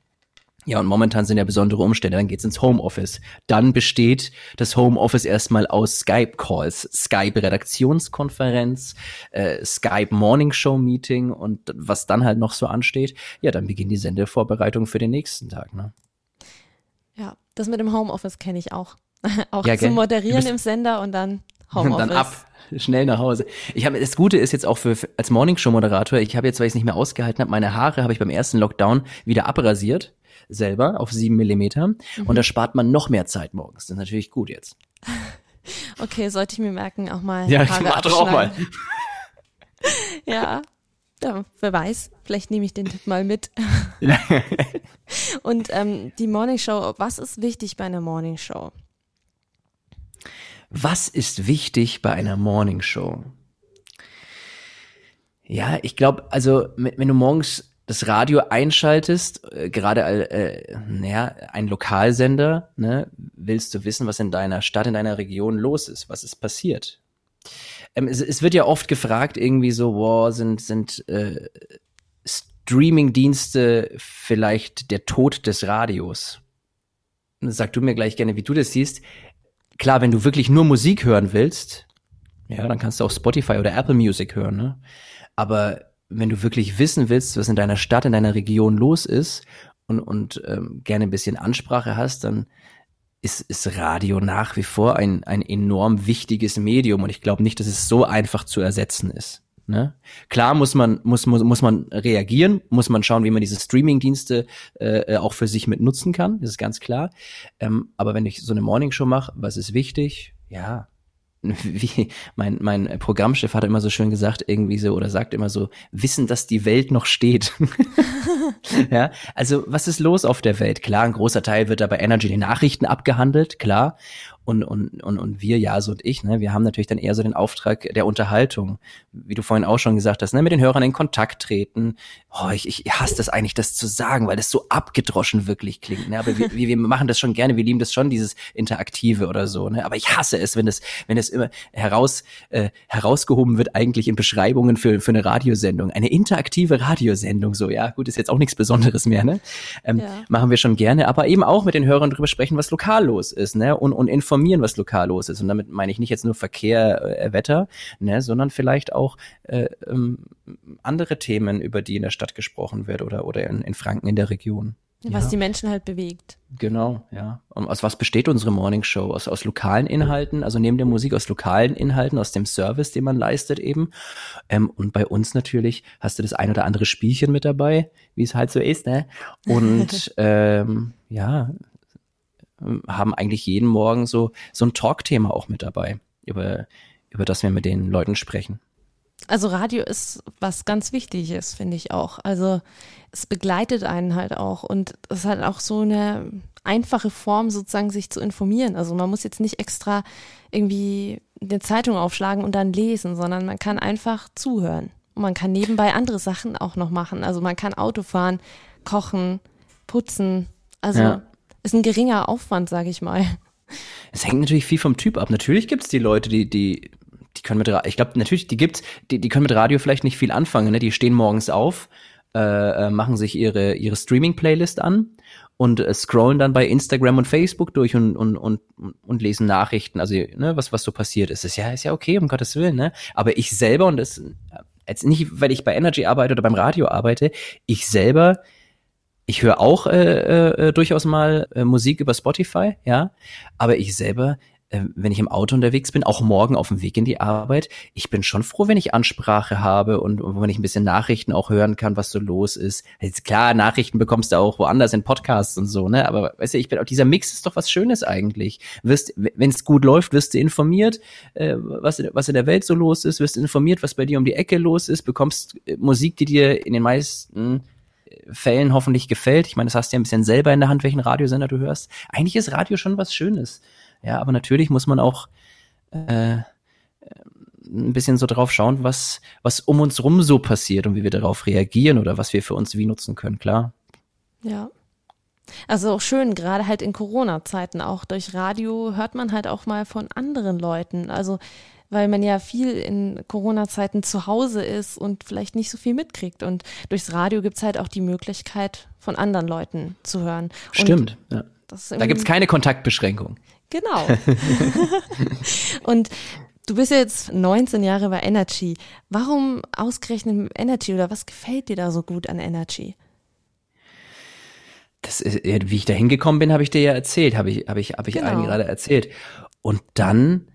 Ja, und momentan sind ja besondere Umstände. Dann geht's ins Homeoffice. Dann besteht das Homeoffice erstmal aus Skype-Calls, Skype-Redaktionskonferenz, äh, Skype-Morning-Show-Meeting und was dann halt noch so ansteht. Ja, dann beginnt die Sendevorbereitung für den nächsten Tag. Ne? Ja, das mit dem Homeoffice kenne ich auch. auch ja, zum Moderieren im Sender und dann Homeoffice. Und dann ab, schnell nach Hause. Ich habe das Gute ist jetzt auch für als Morningshow Moderator, ich habe jetzt weil ich es nicht mehr ausgehalten habe, meine Haare habe ich beim ersten Lockdown wieder abrasiert selber auf sieben Millimeter mhm. und da spart man noch mehr Zeit morgens. Das ist natürlich gut jetzt. Okay, sollte ich mir merken, auch mal. Ja, Haare mach doch auch mal. ja. Ja, wer weiß, vielleicht nehme ich den Tipp mal mit. und ähm, die Morning Show, was ist wichtig bei einer Morning Show? Was ist wichtig bei einer Morning Show? Ja, ich glaube, also wenn du morgens das Radio einschaltest, äh, gerade äh, naja, ein Lokalsender, ne, willst du wissen, was in deiner Stadt, in deiner Region los ist, was ist passiert. Ähm, es, es, wird ja oft gefragt, irgendwie so, wow, sind, sind äh, Streaming-Dienste vielleicht der Tod des Radios? Sag du mir gleich gerne, wie du das siehst. Klar, wenn du wirklich nur Musik hören willst, ja, dann kannst du auch Spotify oder Apple Music hören, ne? Aber wenn du wirklich wissen willst, was in deiner Stadt, in deiner Region los ist und, und ähm, gerne ein bisschen Ansprache hast, dann ist, ist Radio nach wie vor ein, ein enorm wichtiges Medium und ich glaube nicht, dass es so einfach zu ersetzen ist. Ne? Klar muss man, muss, muss, muss man reagieren, muss man schauen, wie man diese Streaming-Dienste äh, auch für sich mit nutzen kann, das ist ganz klar. Ähm, aber wenn ich so eine Morningshow mache, was ist wichtig? Ja, wie mein, mein Programmchef hat immer so schön gesagt, irgendwie so, oder sagt immer so, wissen, dass die Welt noch steht. ja, also was ist los auf der Welt? Klar, ein großer Teil wird da bei Energy die Nachrichten abgehandelt, klar und, und, und, und wir, Jase und ich, ne, wir haben natürlich dann eher so den Auftrag der Unterhaltung, wie du vorhin auch schon gesagt hast, ne, mit den Hörern in Kontakt treten. Oh, ich, ich hasse das eigentlich, das zu sagen, weil das so abgedroschen wirklich klingt. Ne? Aber wir, wir machen das schon gerne, wir lieben das schon, dieses Interaktive oder so. Ne? Aber ich hasse es, wenn das, wenn das immer heraus, äh, herausgehoben wird, eigentlich in Beschreibungen für, für eine Radiosendung. Eine interaktive Radiosendung, so, ja, gut, ist jetzt auch nichts Besonderes mehr, ne? Ähm, ja. Machen wir schon gerne, aber eben auch mit den Hörern drüber sprechen, was lokal los ist, ne? Und, und informieren, was lokal los ist. Und damit meine ich nicht jetzt nur Verkehr, äh, Wetter, ne, sondern vielleicht auch äh, ähm, andere Themen, über die in der Stadt gesprochen wird oder, oder in, in Franken in der Region. Was ja. die Menschen halt bewegt. Genau, ja. Und aus was besteht unsere Morning Show? Aus, aus lokalen Inhalten, also neben der Musik aus lokalen Inhalten, aus dem Service, den man leistet eben. Ähm, und bei uns natürlich hast du das ein oder andere Spielchen mit dabei, wie es halt so ist, ne? Und ähm, ja, haben eigentlich jeden Morgen so, so ein Talkthema auch mit dabei, über, über das wir mit den Leuten sprechen. Also Radio ist was ganz Wichtiges, finde ich auch. Also es begleitet einen halt auch und es hat auch so eine einfache Form sozusagen, sich zu informieren. Also man muss jetzt nicht extra irgendwie eine Zeitung aufschlagen und dann lesen, sondern man kann einfach zuhören. Und man kann nebenbei andere Sachen auch noch machen. Also man kann Auto fahren, kochen, putzen. Also ja. Ist ein geringer Aufwand, sage ich mal. Es hängt natürlich viel vom Typ ab. Natürlich gibt es die Leute, die, die die können mit, ich glaube natürlich, die gibt's, die, die können mit Radio vielleicht nicht viel anfangen, ne? Die stehen morgens auf, äh, äh, machen sich ihre ihre Streaming-Playlist an und äh, scrollen dann bei Instagram und Facebook durch und und und und lesen Nachrichten, also ne, was was so passiert ist. ist ja ist ja okay um Gottes willen, ne? Aber ich selber und das jetzt nicht, weil ich bei Energy arbeite oder beim Radio arbeite, ich selber ich höre auch äh, äh, äh durchaus mal äh, Musik über Spotify, ja, aber ich selber äh, wenn ich im Auto unterwegs bin, auch morgen auf dem Weg in die Arbeit, ich bin schon froh, wenn ich Ansprache habe und, und wenn ich ein bisschen Nachrichten auch hören kann, was so los ist. Jetzt klar, Nachrichten bekommst du auch woanders in Podcasts und so, ne? Aber weißt du, ich bin auch dieser Mix ist doch was Schönes eigentlich. Wirst, wenn es gut läuft, wirst du informiert, äh, was, was in der Welt so los ist, wirst informiert, was bei dir um die Ecke los ist, bekommst äh, Musik, die dir in den meisten Fällen hoffentlich gefällt. Ich meine, das hast du ja ein bisschen selber in der Hand, welchen Radiosender du hörst. Eigentlich ist Radio schon was Schönes. Ja, aber natürlich muss man auch äh, ein bisschen so drauf schauen, was, was um uns rum so passiert und wie wir darauf reagieren oder was wir für uns wie nutzen können, klar. Ja. Also auch schön, gerade halt in Corona-Zeiten, auch durch Radio hört man halt auch mal von anderen Leuten. Also weil man ja viel in Corona-Zeiten zu Hause ist und vielleicht nicht so viel mitkriegt. Und durchs Radio gibt's halt auch die Möglichkeit, von anderen Leuten zu hören. Stimmt, und ja. Da gibt's keine Kontaktbeschränkung. Genau. und du bist jetzt 19 Jahre bei Energy. Warum ausgerechnet Energy oder was gefällt dir da so gut an Energy? Das ist, wie ich da hingekommen bin, habe ich dir ja erzählt, habe ich, habe ich, habe ich genau. allen gerade erzählt. Und dann,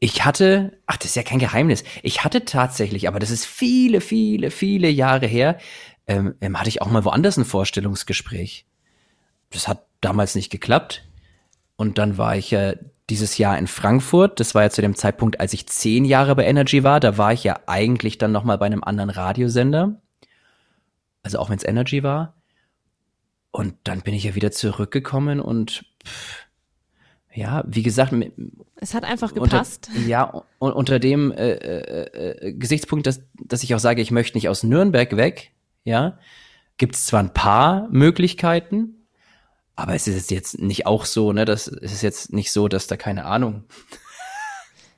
ich hatte, ach, das ist ja kein Geheimnis. Ich hatte tatsächlich, aber das ist viele, viele, viele Jahre her, ähm, ähm hatte ich auch mal woanders ein Vorstellungsgespräch. Das hat damals nicht geklappt. Und dann war ich ja dieses Jahr in Frankfurt. Das war ja zu dem Zeitpunkt, als ich zehn Jahre bei Energy war. Da war ich ja eigentlich dann noch mal bei einem anderen Radiosender. Also auch wenn es Energy war. Und dann bin ich ja wieder zurückgekommen und pff, ja, wie gesagt, es hat einfach gepasst. Unter, ja, unter dem äh, äh, äh, Gesichtspunkt, dass, dass ich auch sage, ich möchte nicht aus Nürnberg weg, ja, gibt es zwar ein paar Möglichkeiten, aber es ist jetzt nicht auch so, ne, das es ist jetzt nicht so, dass da keine Ahnung,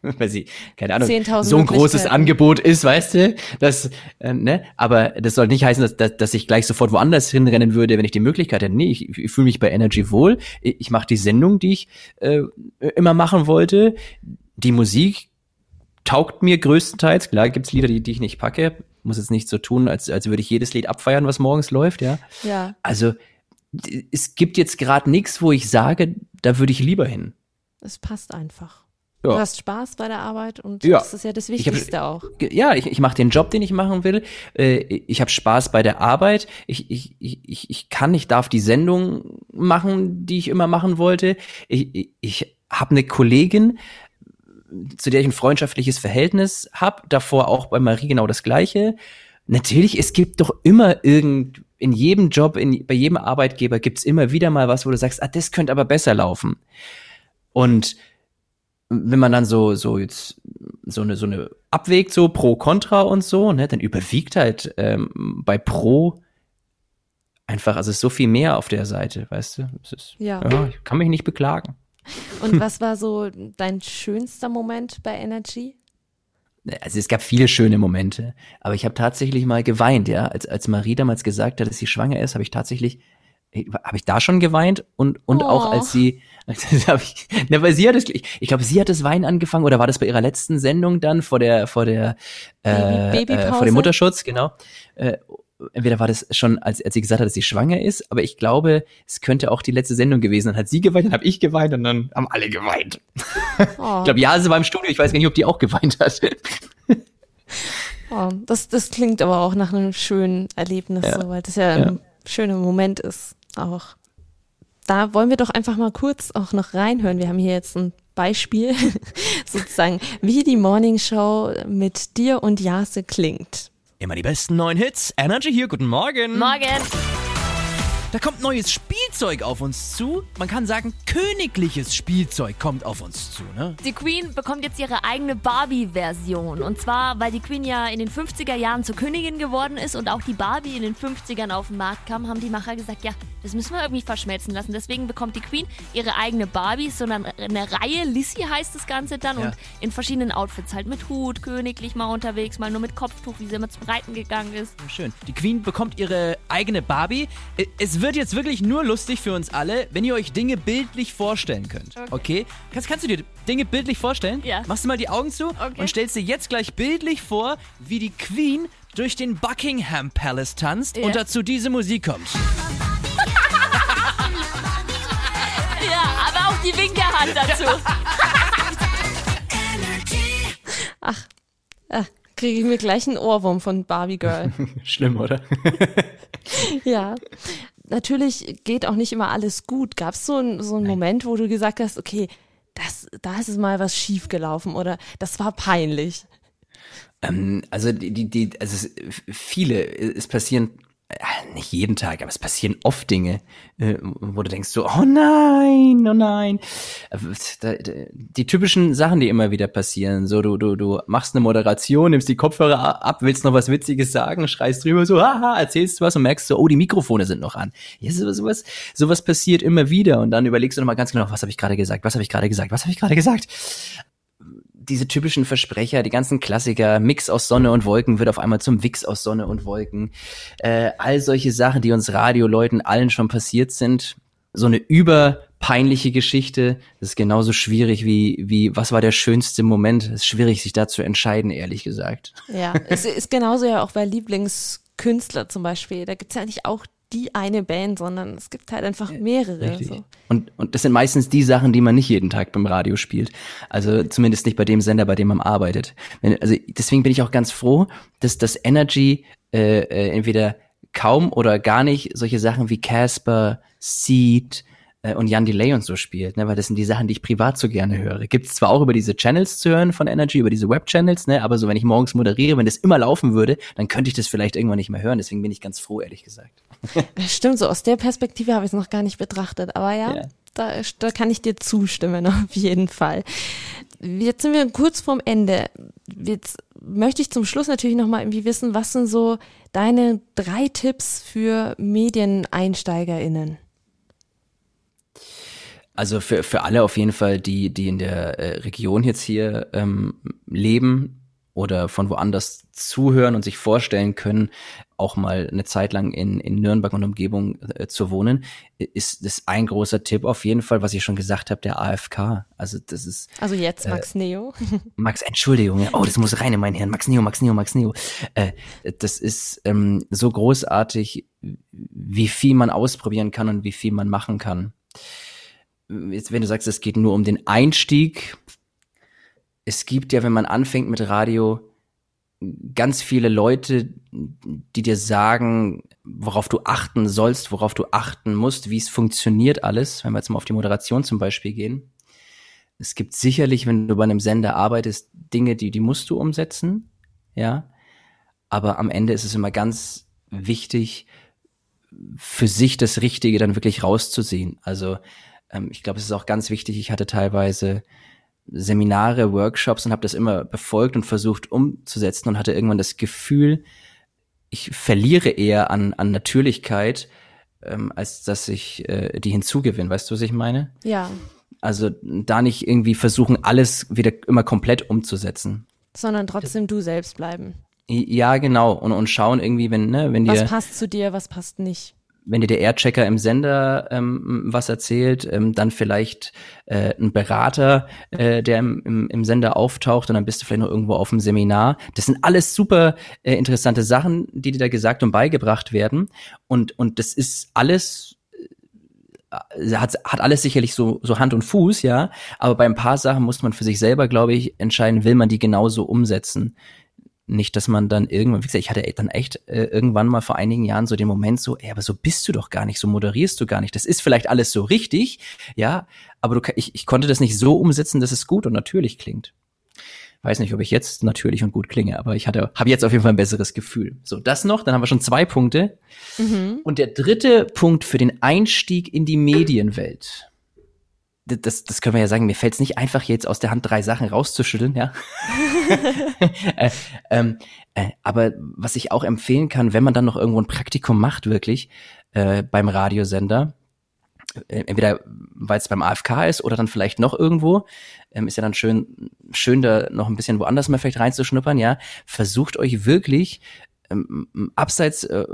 weil sie, keine Ahnung, so ein großes Angebot ist, weißt du, das, äh, ne, aber das soll nicht heißen, dass, dass, dass ich gleich sofort woanders hinrennen würde, wenn ich die Möglichkeit hätte. Nee, ich, ich fühle mich bei Energy wohl. Ich, ich mache die Sendung, die ich äh, immer machen wollte. Die Musik taugt mir größtenteils. Klar gibt's Lieder, die, die ich nicht packe. Muss jetzt nicht so tun, als, als würde ich jedes Lied abfeiern, was morgens läuft, ja. Ja. Also es gibt jetzt gerade nichts, wo ich sage, da würde ich lieber hin. Es passt einfach. Ja. Du hast Spaß bei der Arbeit und ja. das ist ja das Wichtigste hab, auch. Ja, ich, ich mache den Job, den ich machen will. Äh, ich habe Spaß bei der Arbeit. Ich, ich, ich, ich kann, ich darf die Sendung machen, die ich immer machen wollte. Ich, ich, ich habe eine Kollegin, zu der ich ein freundschaftliches Verhältnis habe. Davor auch bei Marie genau das Gleiche. Natürlich, es gibt doch immer irgend in jedem Job, in, bei jedem Arbeitgeber gibt's immer wieder mal was, wo du sagst, ah, das könnte aber besser laufen. Und wenn man dann so, so jetzt so eine, so eine abwägt, so pro, contra und so, ne, dann überwiegt halt ähm, bei pro einfach, also ist so viel mehr auf der Seite, weißt du? Ist, ja. ja. Ich kann mich nicht beklagen. Und was war so dein schönster Moment bei Energy? also es gab viele schöne Momente, aber ich habe tatsächlich mal geweint, ja, als als Marie damals gesagt hat, dass sie schwanger ist, habe ich tatsächlich habe ich da schon geweint und und oh. auch als sie hab ich, weil sie hat es ich, ich glaube sie hat das Weinen angefangen oder war das bei ihrer letzten Sendung dann vor der vor der äh, äh, vor dem Mutterschutz genau äh, entweder war das schon, als, als sie gesagt hat, dass sie schwanger ist, aber ich glaube, es könnte auch die letzte Sendung gewesen. Dann hat sie geweint, dann habe ich geweint und dann haben alle geweint. Oh. ich glaube, ja, sie war im Studio, ich weiß gar nicht, ob die auch geweint hat. oh, das, das klingt aber auch nach einem schönen Erlebnis, ja. so, weil das ja, ja ein schöner Moment ist auch. Da wollen wir doch einfach mal kurz auch noch reinhören. Wir haben hier jetzt ein Beispiel, sozusagen, wie die Morning Show mit dir und Jase klingt. Immer die besten neuen Hits. Energy hier, guten Morgen. Morgen. Da kommt neues Spielzeug auf uns zu. Man kann sagen, königliches Spielzeug kommt auf uns zu, ne? Die Queen bekommt jetzt ihre eigene Barbie-Version. Und zwar, weil die Queen ja in den 50er Jahren zur Königin geworden ist und auch die Barbie in den 50ern auf den Markt kam, haben die Macher gesagt, ja, das müssen wir irgendwie verschmelzen lassen. Deswegen bekommt die Queen ihre eigene Barbie, sondern eine Reihe. Lissy heißt das Ganze dann ja. und in verschiedenen Outfits halt mit Hut, königlich mal unterwegs, mal nur mit Kopftuch, wie sie immer zum Reiten gegangen ist. Schön. Die Queen bekommt ihre eigene Barbie. Es es wird jetzt wirklich nur lustig für uns alle, wenn ihr euch Dinge bildlich vorstellen könnt. Okay? okay? Kannst, kannst du dir Dinge bildlich vorstellen? Ja. Machst du mal die Augen zu okay. und stellst dir jetzt gleich bildlich vor, wie die Queen durch den Buckingham Palace tanzt ja. und dazu diese Musik kommt. ja, aber auch die Winkerhand dazu. Ach, äh, kriege ich mir gleich einen Ohrwurm von Barbie Girl. Schlimm, oder? ja. Natürlich geht auch nicht immer alles gut. Gab es so, ein, so einen Moment, wo du gesagt hast, okay, das, da ist es mal was schiefgelaufen oder das war peinlich? Ähm, also die, die, also es, viele, es passieren nicht jeden Tag, aber es passieren oft Dinge, äh, wo du denkst so, oh nein, oh nein. Die typischen Sachen, die immer wieder passieren, so du, du, du machst eine Moderation, nimmst die Kopfhörer ab, willst noch was Witziges sagen, schreist drüber so, haha, erzählst du was und merkst so, oh, die Mikrofone sind noch an. Ja, sowas, sowas passiert immer wieder und dann überlegst du nochmal ganz genau, was habe ich gerade gesagt, was habe ich gerade gesagt, was habe ich gerade gesagt diese typischen Versprecher, die ganzen Klassiker, Mix aus Sonne und Wolken wird auf einmal zum Wix aus Sonne und Wolken. Äh, all solche Sachen, die uns Radioleuten allen schon passiert sind. So eine überpeinliche Geschichte, das ist genauso schwierig wie, wie, was war der schönste Moment? Es ist schwierig, sich da zu entscheiden, ehrlich gesagt. Ja, es ist genauso ja auch bei Lieblingskünstler zum Beispiel. Da gibt's ja nicht auch die eine Band, sondern es gibt halt einfach mehrere. So. Und, und das sind meistens die Sachen, die man nicht jeden Tag beim Radio spielt. Also zumindest nicht bei dem Sender, bei dem man arbeitet. Wenn, also deswegen bin ich auch ganz froh, dass das Energy äh, äh, entweder kaum oder gar nicht solche Sachen wie Casper, Seed, äh, und Jan Delay und so spielt, ne? weil das sind die Sachen, die ich privat so gerne höre. Gibt es zwar auch über diese Channels zu hören von Energy, über diese Web-Channels, ne? aber so wenn ich morgens moderiere, wenn das immer laufen würde, dann könnte ich das vielleicht irgendwann nicht mehr hören. Deswegen bin ich ganz froh, ehrlich gesagt. Stimmt, so aus der Perspektive habe ich es noch gar nicht betrachtet, aber ja. ja. Da, da kann ich dir zustimmen, auf jeden Fall. Jetzt sind wir kurz vorm Ende. Jetzt möchte ich zum Schluss natürlich nochmal irgendwie wissen, was sind so deine drei Tipps für MedieneinsteigerInnen? Also für, für alle auf jeden Fall, die, die in der äh, Region jetzt hier ähm, leben oder von woanders zuhören und sich vorstellen können, auch mal eine Zeit lang in, in Nürnberg und Umgebung äh, zu wohnen, ist das ein großer Tipp auf jeden Fall, was ich schon gesagt habe, der AFK. Also das ist. Also jetzt Max äh, Neo. Max, Entschuldigung, oh, das muss rein in mein Hirn. Max Neo, Max Neo, Max Neo. Äh, das ist ähm, so großartig, wie viel man ausprobieren kann und wie viel man machen kann wenn du sagst, es geht nur um den Einstieg, es gibt ja, wenn man anfängt mit Radio, ganz viele Leute, die dir sagen, worauf du achten sollst, worauf du achten musst, wie es funktioniert alles, wenn wir jetzt mal auf die Moderation zum Beispiel gehen. Es gibt sicherlich, wenn du bei einem Sender arbeitest, Dinge, die, die musst du umsetzen, ja. Aber am Ende ist es immer ganz wichtig, für sich das Richtige dann wirklich rauszusehen. Also ähm, ich glaube, es ist auch ganz wichtig. Ich hatte teilweise Seminare, Workshops und habe das immer befolgt und versucht umzusetzen und hatte irgendwann das Gefühl, ich verliere eher an, an Natürlichkeit, ähm, als dass ich äh, die hinzugewinne. Weißt du, was ich meine? Ja. Also da nicht irgendwie versuchen, alles wieder immer komplett umzusetzen. Sondern trotzdem du selbst bleiben. Ja, genau. Und, und schauen irgendwie, wenn, ne, wenn was dir. Was passt zu dir, was passt nicht? Wenn dir der Airchecker im Sender ähm, was erzählt, ähm, dann vielleicht äh, ein Berater, äh, der im, im, im Sender auftaucht und dann bist du vielleicht noch irgendwo auf dem Seminar. Das sind alles super äh, interessante Sachen, die dir da gesagt und beigebracht werden. Und, und das ist alles äh, hat, hat alles sicherlich so, so Hand und Fuß, ja, aber bei ein paar Sachen muss man für sich selber, glaube ich, entscheiden, will man die genauso umsetzen nicht, dass man dann irgendwann, wie gesagt, ich hatte dann echt äh, irgendwann mal vor einigen Jahren so den Moment so, ey, aber so bist du doch gar nicht, so moderierst du gar nicht. Das ist vielleicht alles so richtig, ja, aber du, ich, ich konnte das nicht so umsetzen, dass es gut und natürlich klingt. Weiß nicht, ob ich jetzt natürlich und gut klinge, aber ich hatte, habe jetzt auf jeden Fall ein besseres Gefühl. So, das noch, dann haben wir schon zwei Punkte. Mhm. Und der dritte Punkt für den Einstieg in die Medienwelt das, das können wir ja sagen, mir fällt es nicht einfach jetzt aus der Hand drei Sachen rauszuschütteln, ja. äh, ähm, äh, aber was ich auch empfehlen kann, wenn man dann noch irgendwo ein Praktikum macht, wirklich, äh, beim Radiosender, äh, entweder weil es beim AFK ist oder dann vielleicht noch irgendwo, ähm, ist ja dann schön, schön da noch ein bisschen woanders mal vielleicht reinzuschnuppern, ja. Versucht euch wirklich ähm, abseits äh,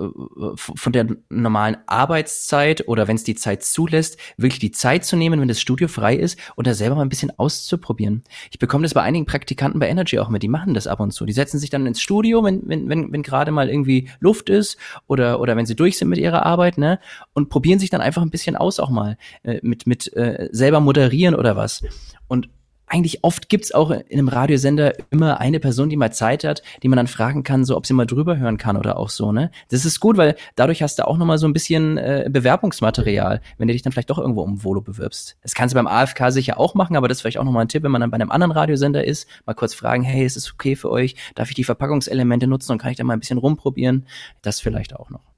von der normalen Arbeitszeit oder wenn es die Zeit zulässt, wirklich die Zeit zu nehmen, wenn das Studio frei ist und da selber mal ein bisschen auszuprobieren. Ich bekomme das bei einigen Praktikanten bei Energy auch mit, die machen das ab und zu. Die setzen sich dann ins Studio, wenn, wenn, wenn, wenn gerade mal irgendwie Luft ist oder, oder wenn sie durch sind mit ihrer Arbeit, ne, und probieren sich dann einfach ein bisschen aus auch mal äh, mit, mit äh, selber moderieren oder was. Und eigentlich oft gibt's auch in einem Radiosender immer eine Person, die mal Zeit hat, die man dann fragen kann, so ob sie mal drüber hören kann oder auch so, ne? Das ist gut, weil dadurch hast du auch nochmal so ein bisschen äh, Bewerbungsmaterial, wenn du dich dann vielleicht doch irgendwo um Volo bewirbst. Das kannst du beim AFK sicher auch machen, aber das ist vielleicht auch nochmal ein Tipp, wenn man dann bei einem anderen Radiosender ist, mal kurz fragen, hey, ist es okay für euch? Darf ich die Verpackungselemente nutzen und kann ich da mal ein bisschen rumprobieren? Das vielleicht auch noch.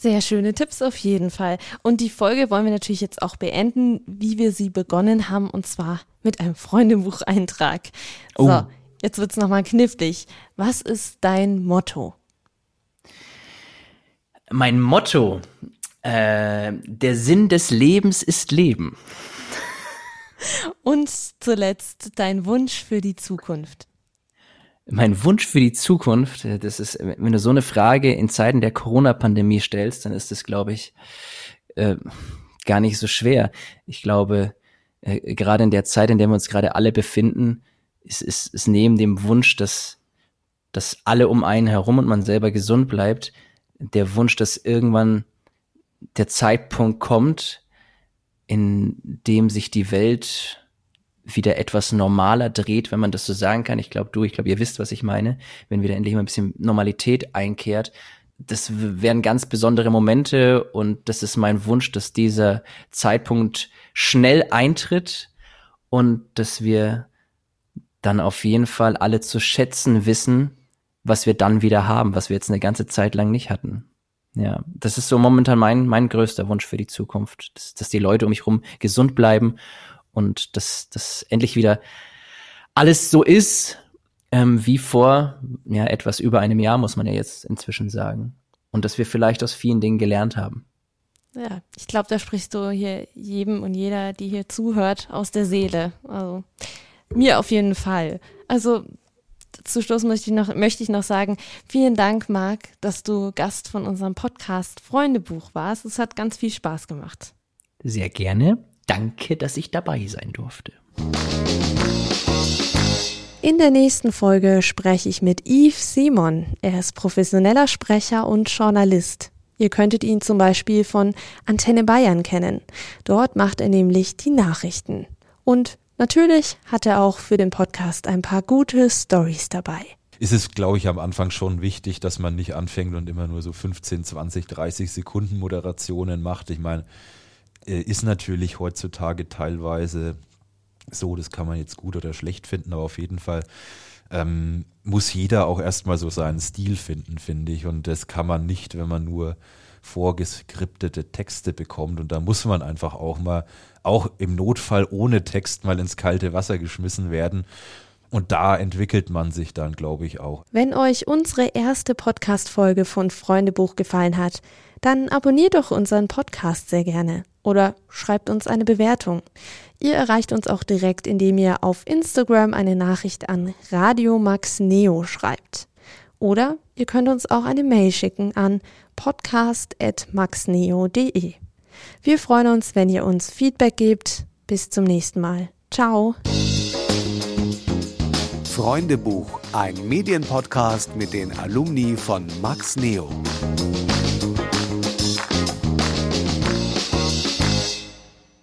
Sehr schöne Tipps auf jeden Fall. Und die Folge wollen wir natürlich jetzt auch beenden, wie wir sie begonnen haben, und zwar mit einem Freundebucheintrag. Oh. So, jetzt wird's nochmal knifflig. Was ist dein Motto? Mein Motto, äh, der Sinn des Lebens ist Leben. Und zuletzt dein Wunsch für die Zukunft mein Wunsch für die Zukunft, äh, das ist, wenn du so eine Frage in Zeiten der Corona-Pandemie stellst, dann ist das, glaube ich, äh, gar nicht so schwer. Ich glaube, äh, gerade in der Zeit, in der wir uns gerade alle befinden, ist, ist, ist neben dem Wunsch, dass, dass alle um einen herum und man selber gesund bleibt, der Wunsch, dass irgendwann der Zeitpunkt kommt, in dem sich die Welt wieder etwas normaler dreht, wenn man das so sagen kann. Ich glaube, du, ich glaube, ihr wisst, was ich meine, wenn wieder endlich mal ein bisschen Normalität einkehrt. Das wären ganz besondere Momente und das ist mein Wunsch, dass dieser Zeitpunkt schnell eintritt und dass wir dann auf jeden Fall alle zu schätzen wissen, was wir dann wieder haben, was wir jetzt eine ganze Zeit lang nicht hatten. Ja, das ist so momentan mein, mein größter Wunsch für die Zukunft, dass, dass die Leute um mich herum gesund bleiben und dass das endlich wieder alles so ist, ähm, wie vor ja, etwas über einem Jahr, muss man ja jetzt inzwischen sagen. Und dass wir vielleicht aus vielen Dingen gelernt haben. Ja, ich glaube, da sprichst du hier jedem und jeder, die hier zuhört, aus der Seele. Also mir auf jeden Fall. Also zu Schluss möchte ich noch, möchte ich noch sagen, vielen Dank, Marc, dass du Gast von unserem Podcast Freundebuch warst. Es hat ganz viel Spaß gemacht. Sehr gerne. Danke, dass ich dabei sein durfte. In der nächsten Folge spreche ich mit Yves Simon. Er ist professioneller Sprecher und Journalist. Ihr könntet ihn zum Beispiel von Antenne Bayern kennen. Dort macht er nämlich die Nachrichten. Und natürlich hat er auch für den Podcast ein paar gute Stories dabei ist es, glaube ich, am Anfang schon wichtig, dass man nicht anfängt und immer nur so 15, 20, 30 Sekunden Moderationen macht. Ich meine, ist natürlich heutzutage teilweise so, das kann man jetzt gut oder schlecht finden, aber auf jeden Fall ähm, muss jeder auch erstmal so seinen Stil finden, finde ich. Und das kann man nicht, wenn man nur vorgeskriptete Texte bekommt. Und da muss man einfach auch mal, auch im Notfall ohne Text mal ins kalte Wasser geschmissen werden. Und da entwickelt man sich dann, glaube ich, auch. Wenn euch unsere erste Podcast-Folge von Freundebuch gefallen hat, dann abonniert doch unseren Podcast sehr gerne oder schreibt uns eine Bewertung. Ihr erreicht uns auch direkt, indem ihr auf Instagram eine Nachricht an Radio Max Neo schreibt. Oder ihr könnt uns auch eine Mail schicken an podcast.maxneo.de. Wir freuen uns, wenn ihr uns Feedback gebt. Bis zum nächsten Mal. Ciao. Freundebuch, ein Medienpodcast mit den Alumni von Max Neo.